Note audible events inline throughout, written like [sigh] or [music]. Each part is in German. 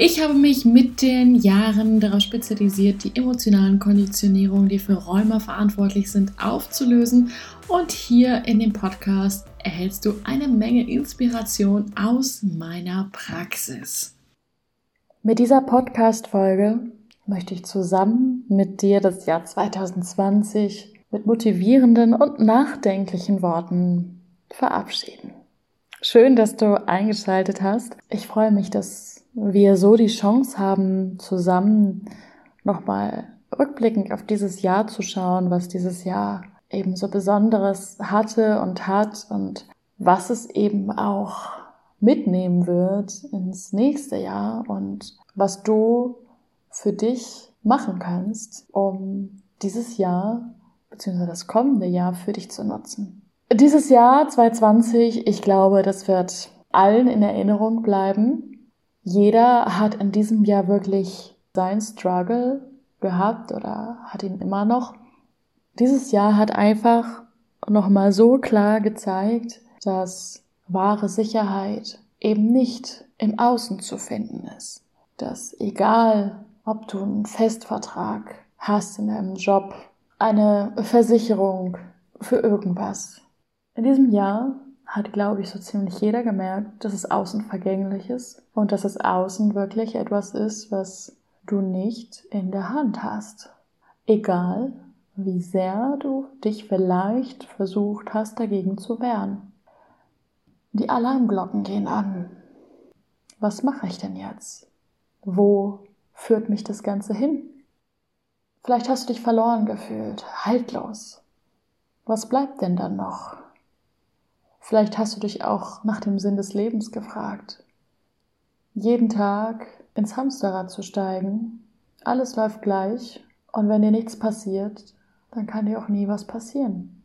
Ich habe mich mit den Jahren darauf spezialisiert, die emotionalen Konditionierungen, die für Rheuma verantwortlich sind, aufzulösen. Und hier in dem Podcast erhältst du eine Menge Inspiration aus meiner Praxis. Mit dieser Podcast-Folge möchte ich zusammen mit dir das Jahr 2020 mit motivierenden und nachdenklichen Worten verabschieden. Schön, dass du eingeschaltet hast. Ich freue mich, dass wir so die Chance haben, zusammen nochmal rückblickend auf dieses Jahr zu schauen, was dieses Jahr eben so Besonderes hatte und hat und was es eben auch mitnehmen wird ins nächste Jahr und was du für dich machen kannst, um dieses Jahr bzw. das kommende Jahr für dich zu nutzen. Dieses Jahr 2020, ich glaube, das wird allen in Erinnerung bleiben. Jeder hat in diesem Jahr wirklich seinen Struggle gehabt oder hat ihn immer noch. Dieses Jahr hat einfach nochmal so klar gezeigt, dass wahre Sicherheit eben nicht im Außen zu finden ist. Dass egal, ob du einen Festvertrag hast in deinem Job, eine Versicherung für irgendwas. In diesem Jahr hat, glaube ich, so ziemlich jeder gemerkt, dass es außen vergänglich ist und dass es außen wirklich etwas ist, was du nicht in der Hand hast. Egal, wie sehr du dich vielleicht versucht hast, dagegen zu wehren. Die Alarmglocken gehen an. Was mache ich denn jetzt? Wo führt mich das Ganze hin? Vielleicht hast du dich verloren gefühlt, haltlos. Was bleibt denn dann noch? Vielleicht hast du dich auch nach dem Sinn des Lebens gefragt. Jeden Tag ins Hamsterrad zu steigen, alles läuft gleich und wenn dir nichts passiert, dann kann dir auch nie was passieren.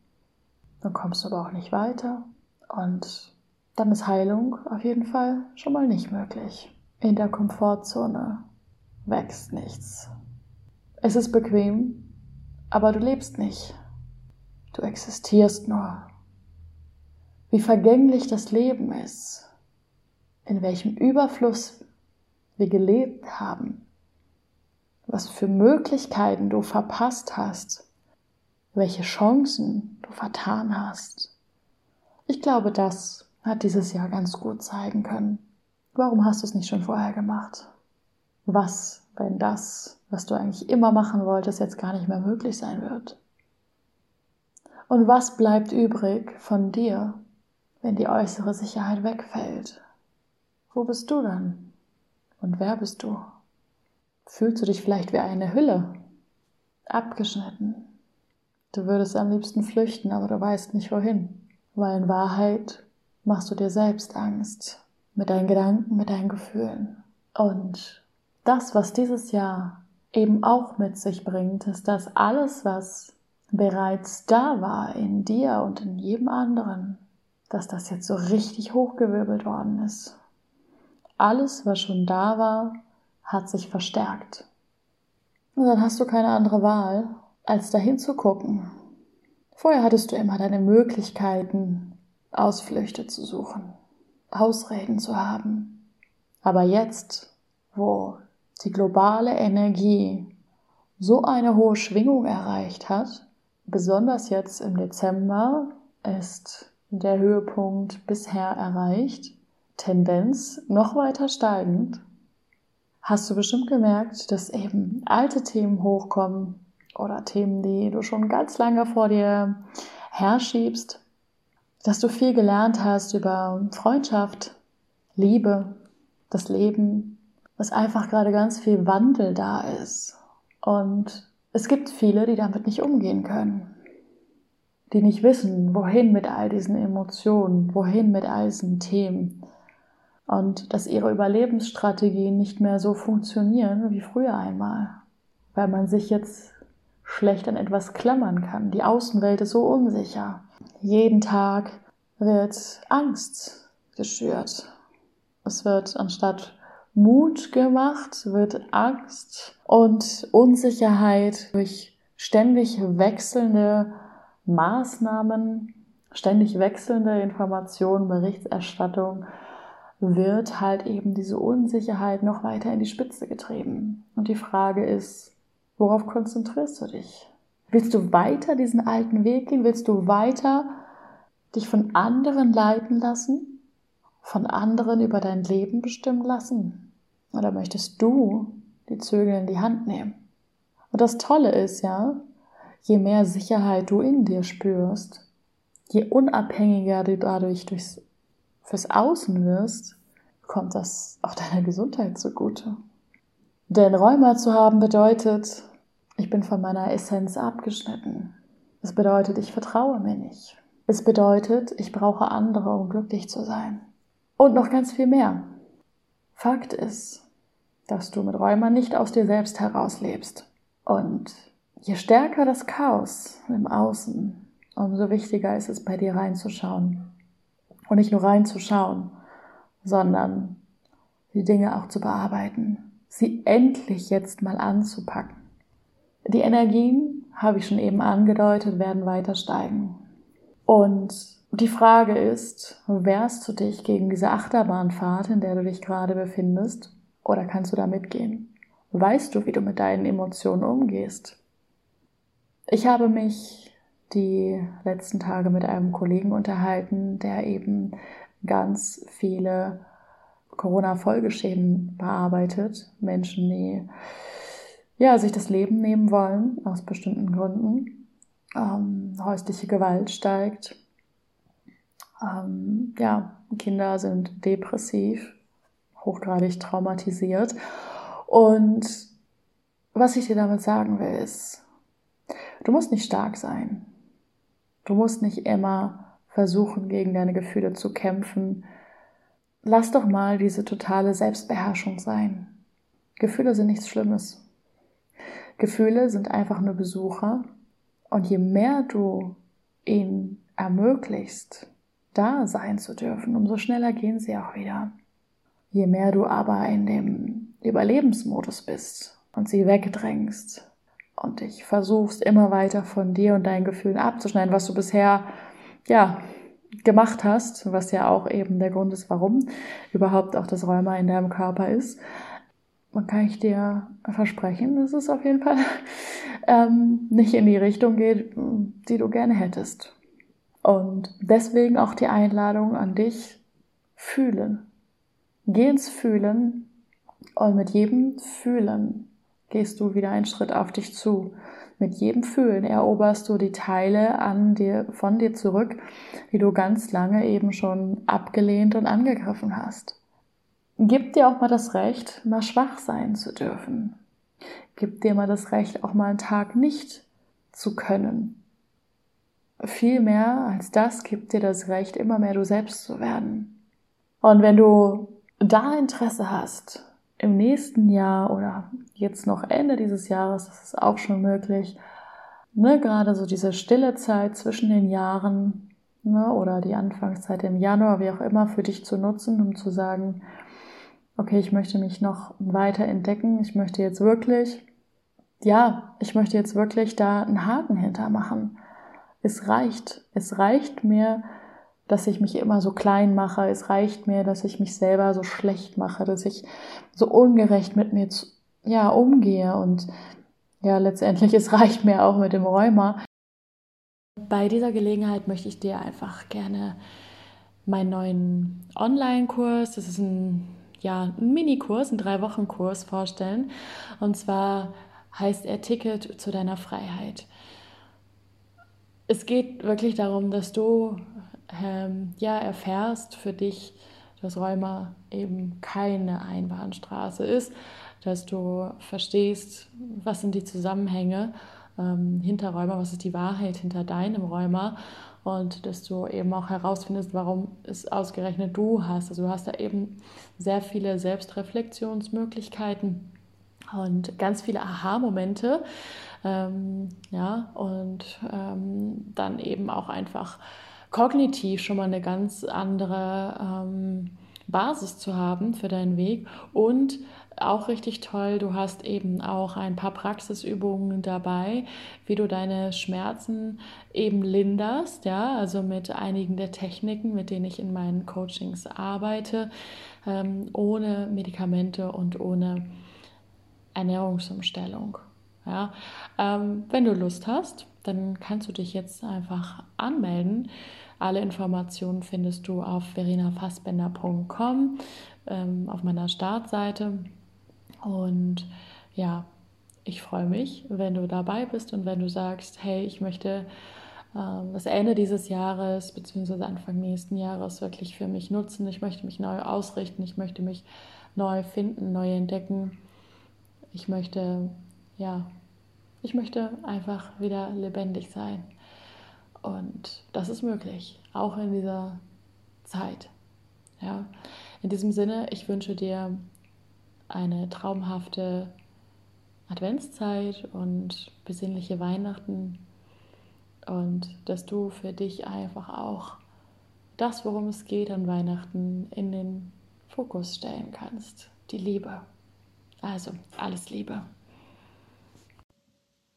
Dann kommst du aber auch nicht weiter und dann ist Heilung auf jeden Fall schon mal nicht möglich. In der Komfortzone wächst nichts. Es ist bequem, aber du lebst nicht. Du existierst nur wie vergänglich das Leben ist, in welchem Überfluss wir gelebt haben, was für Möglichkeiten du verpasst hast, welche Chancen du vertan hast. Ich glaube, das hat dieses Jahr ganz gut zeigen können. Warum hast du es nicht schon vorher gemacht? Was, wenn das, was du eigentlich immer machen wolltest, jetzt gar nicht mehr möglich sein wird? Und was bleibt übrig von dir, wenn die äußere Sicherheit wegfällt? Wo bist du dann? Und wer bist du? Fühlst du dich vielleicht wie eine Hülle? Abgeschnitten. Du würdest am liebsten flüchten, aber du weißt nicht wohin. Weil in Wahrheit machst du dir selbst Angst. Mit deinen Gedanken, mit deinen Gefühlen. Und das, was dieses Jahr eben auch mit sich bringt, ist, dass alles, was bereits da war in dir und in jedem anderen, dass das jetzt so richtig hochgewirbelt worden ist. Alles, was schon da war, hat sich verstärkt. Und dann hast du keine andere Wahl, als dahin zu gucken. Vorher hattest du immer deine Möglichkeiten, Ausflüchte zu suchen, Ausreden zu haben. Aber jetzt, wo die globale Energie so eine hohe Schwingung erreicht hat, besonders jetzt im Dezember, ist der Höhepunkt bisher erreicht, Tendenz noch weiter steigend, hast du bestimmt gemerkt, dass eben alte Themen hochkommen oder Themen, die du schon ganz lange vor dir herschiebst, dass du viel gelernt hast über Freundschaft, Liebe, das Leben, dass einfach gerade ganz viel Wandel da ist. Und es gibt viele, die damit nicht umgehen können die nicht wissen, wohin mit all diesen Emotionen, wohin mit all diesen Themen. Und dass ihre Überlebensstrategien nicht mehr so funktionieren wie früher einmal. weil man sich jetzt schlecht an etwas klammern kann. Die Außenwelt ist so unsicher. Jeden Tag wird Angst geschürt. Es wird anstatt Mut gemacht, wird Angst und Unsicherheit durch ständig wechselnde Maßnahmen, ständig wechselnde Informationen, Berichterstattung wird halt eben diese Unsicherheit noch weiter in die Spitze getrieben. Und die Frage ist, worauf konzentrierst du dich? Willst du weiter diesen alten Weg gehen? Willst du weiter dich von anderen leiten lassen? Von anderen über dein Leben bestimmen lassen? Oder möchtest du die Zügel in die Hand nehmen? Und das Tolle ist ja, je mehr Sicherheit du in dir spürst, je unabhängiger du dadurch durchs, fürs Außen wirst, kommt das auch deiner Gesundheit zugute. Denn Rheuma zu haben bedeutet, ich bin von meiner Essenz abgeschnitten. Es bedeutet, ich vertraue mir nicht. Es bedeutet, ich brauche andere, um glücklich zu sein. Und noch ganz viel mehr. Fakt ist, dass du mit Rheuma nicht aus dir selbst heraus lebst. Und je stärker das Chaos im Außen, umso wichtiger ist es bei dir reinzuschauen. Und nicht nur reinzuschauen, sondern die Dinge auch zu bearbeiten, sie endlich jetzt mal anzupacken. Die Energien, habe ich schon eben angedeutet, werden weiter steigen. Und die Frage ist, wehrst du dich gegen diese Achterbahnfahrt, in der du dich gerade befindest, oder kannst du da mitgehen? Weißt du, wie du mit deinen Emotionen umgehst? Ich habe mich die letzten Tage mit einem Kollegen unterhalten, der eben ganz viele Corona-Folgeschäden bearbeitet. Menschen, die ja, sich das Leben nehmen wollen, aus bestimmten Gründen. Ähm, häusliche Gewalt steigt. Ähm, ja, Kinder sind depressiv, hochgradig traumatisiert. Und was ich dir damit sagen will, ist, du musst nicht stark sein. Du musst nicht immer versuchen, gegen deine Gefühle zu kämpfen. Lass doch mal diese totale Selbstbeherrschung sein. Gefühle sind nichts Schlimmes. Gefühle sind einfach nur Besucher. Und je mehr du ihnen ermöglicht, da sein zu dürfen, umso schneller gehen sie auch wieder. Je mehr du aber in dem Überlebensmodus bist und sie wegdrängst und dich versuchst immer weiter von dir und deinen Gefühlen abzuschneiden, was du bisher ja, gemacht hast, was ja auch eben der Grund ist, warum überhaupt auch das Rheuma in deinem Körper ist, man kann ich dir versprechen, dass es auf jeden Fall [laughs] ähm, nicht in die Richtung geht, die du gerne hättest. Und deswegen auch die Einladung an dich, fühlen. Geh ins Fühlen und mit jedem Fühlen gehst du wieder einen Schritt auf dich zu. Mit jedem Fühlen eroberst du die Teile an dir, von dir zurück, die du ganz lange eben schon abgelehnt und angegriffen hast. Gib dir auch mal das Recht, mal schwach sein zu dürfen. Gib dir mal das Recht, auch mal einen Tag nicht zu können. Viel mehr als das gibt dir das Recht, immer mehr du selbst zu werden. Und wenn du da Interesse hast, im nächsten Jahr oder jetzt noch Ende dieses Jahres, das ist auch schon möglich, ne, gerade so diese stille Zeit zwischen den Jahren ne, oder die Anfangszeit im Januar, wie auch immer, für dich zu nutzen, um zu sagen, okay, ich möchte mich noch weiter entdecken, ich möchte jetzt wirklich, ja, ich möchte jetzt wirklich da einen Haken hintermachen. Es reicht, es reicht mir, dass ich mich immer so klein mache. Es reicht mir, dass ich mich selber so schlecht mache, dass ich so ungerecht mit mir ja, umgehe. Und ja, letztendlich, es reicht mir auch mit dem Rheuma. Bei dieser Gelegenheit möchte ich dir einfach gerne meinen neuen Online-Kurs, das ist ein, ja, ein Minikurs, ein Drei-Wochen-Kurs vorstellen. Und zwar heißt er Ticket zu deiner Freiheit. Es geht wirklich darum, dass du ähm, ja, erfährst für dich, dass Rheuma eben keine Einbahnstraße ist, dass du verstehst, was sind die Zusammenhänge ähm, hinter Rheuma, was ist die Wahrheit hinter deinem Rheuma und dass du eben auch herausfindest, warum es ausgerechnet du hast. Also du hast da eben sehr viele Selbstreflexionsmöglichkeiten und ganz viele Aha-Momente. Ähm, ja, und ähm, dann eben auch einfach kognitiv schon mal eine ganz andere ähm, Basis zu haben für deinen Weg und auch richtig toll, du hast eben auch ein paar Praxisübungen dabei, wie du deine Schmerzen eben linderst, ja, also mit einigen der Techniken, mit denen ich in meinen Coachings arbeite, ähm, ohne Medikamente und ohne Ernährungsumstellung. Ja. Ähm, wenn du Lust hast, dann kannst du dich jetzt einfach anmelden. Alle Informationen findest du auf verenafassbender.com ähm, auf meiner Startseite. Und ja, ich freue mich, wenn du dabei bist und wenn du sagst, hey, ich möchte ähm, das Ende dieses Jahres bzw. Anfang nächsten Jahres wirklich für mich nutzen. Ich möchte mich neu ausrichten, ich möchte mich neu finden, neu entdecken. Ich möchte, ja, ich möchte einfach wieder lebendig sein. Und das ist möglich, auch in dieser Zeit. Ja. In diesem Sinne, ich wünsche dir eine traumhafte Adventszeit und besinnliche Weihnachten und dass du für dich einfach auch das, worum es geht an Weihnachten, in den Fokus stellen kannst. Die Liebe. Also alles Liebe.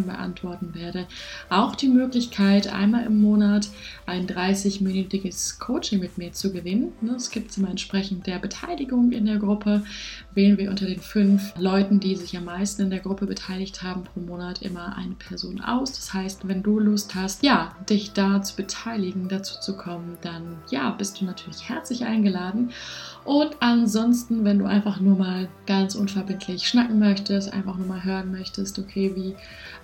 Fragen beantworten werde. Auch die Möglichkeit, einmal im Monat ein 30-minütiges Coaching mit mir zu gewinnen. Es gibt immer entsprechend der Beteiligung in der Gruppe. Wählen wir unter den fünf Leuten, die sich am meisten in der Gruppe beteiligt haben, pro Monat immer eine Person aus. Das heißt, wenn du Lust hast, ja, dich da zu beteiligen, dazu zu kommen, dann ja, bist du natürlich herzlich eingeladen. Und ansonsten, wenn du einfach nur mal ganz unverbindlich schnacken möchtest, einfach nur mal hören möchtest, okay, wie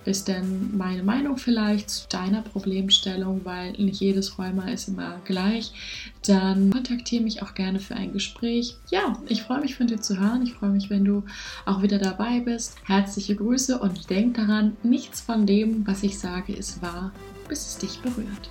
ist denn meine Meinung vielleicht zu deiner Problemstellung, weil nicht jedes Rheuma ist immer gleich, dann kontaktiere mich auch gerne für ein Gespräch. Ja, ich freue mich von dir zu hören. Ich freue mich, wenn du auch wieder dabei bist. Herzliche Grüße und denk daran, nichts von dem, was ich sage, ist wahr, bis es dich berührt.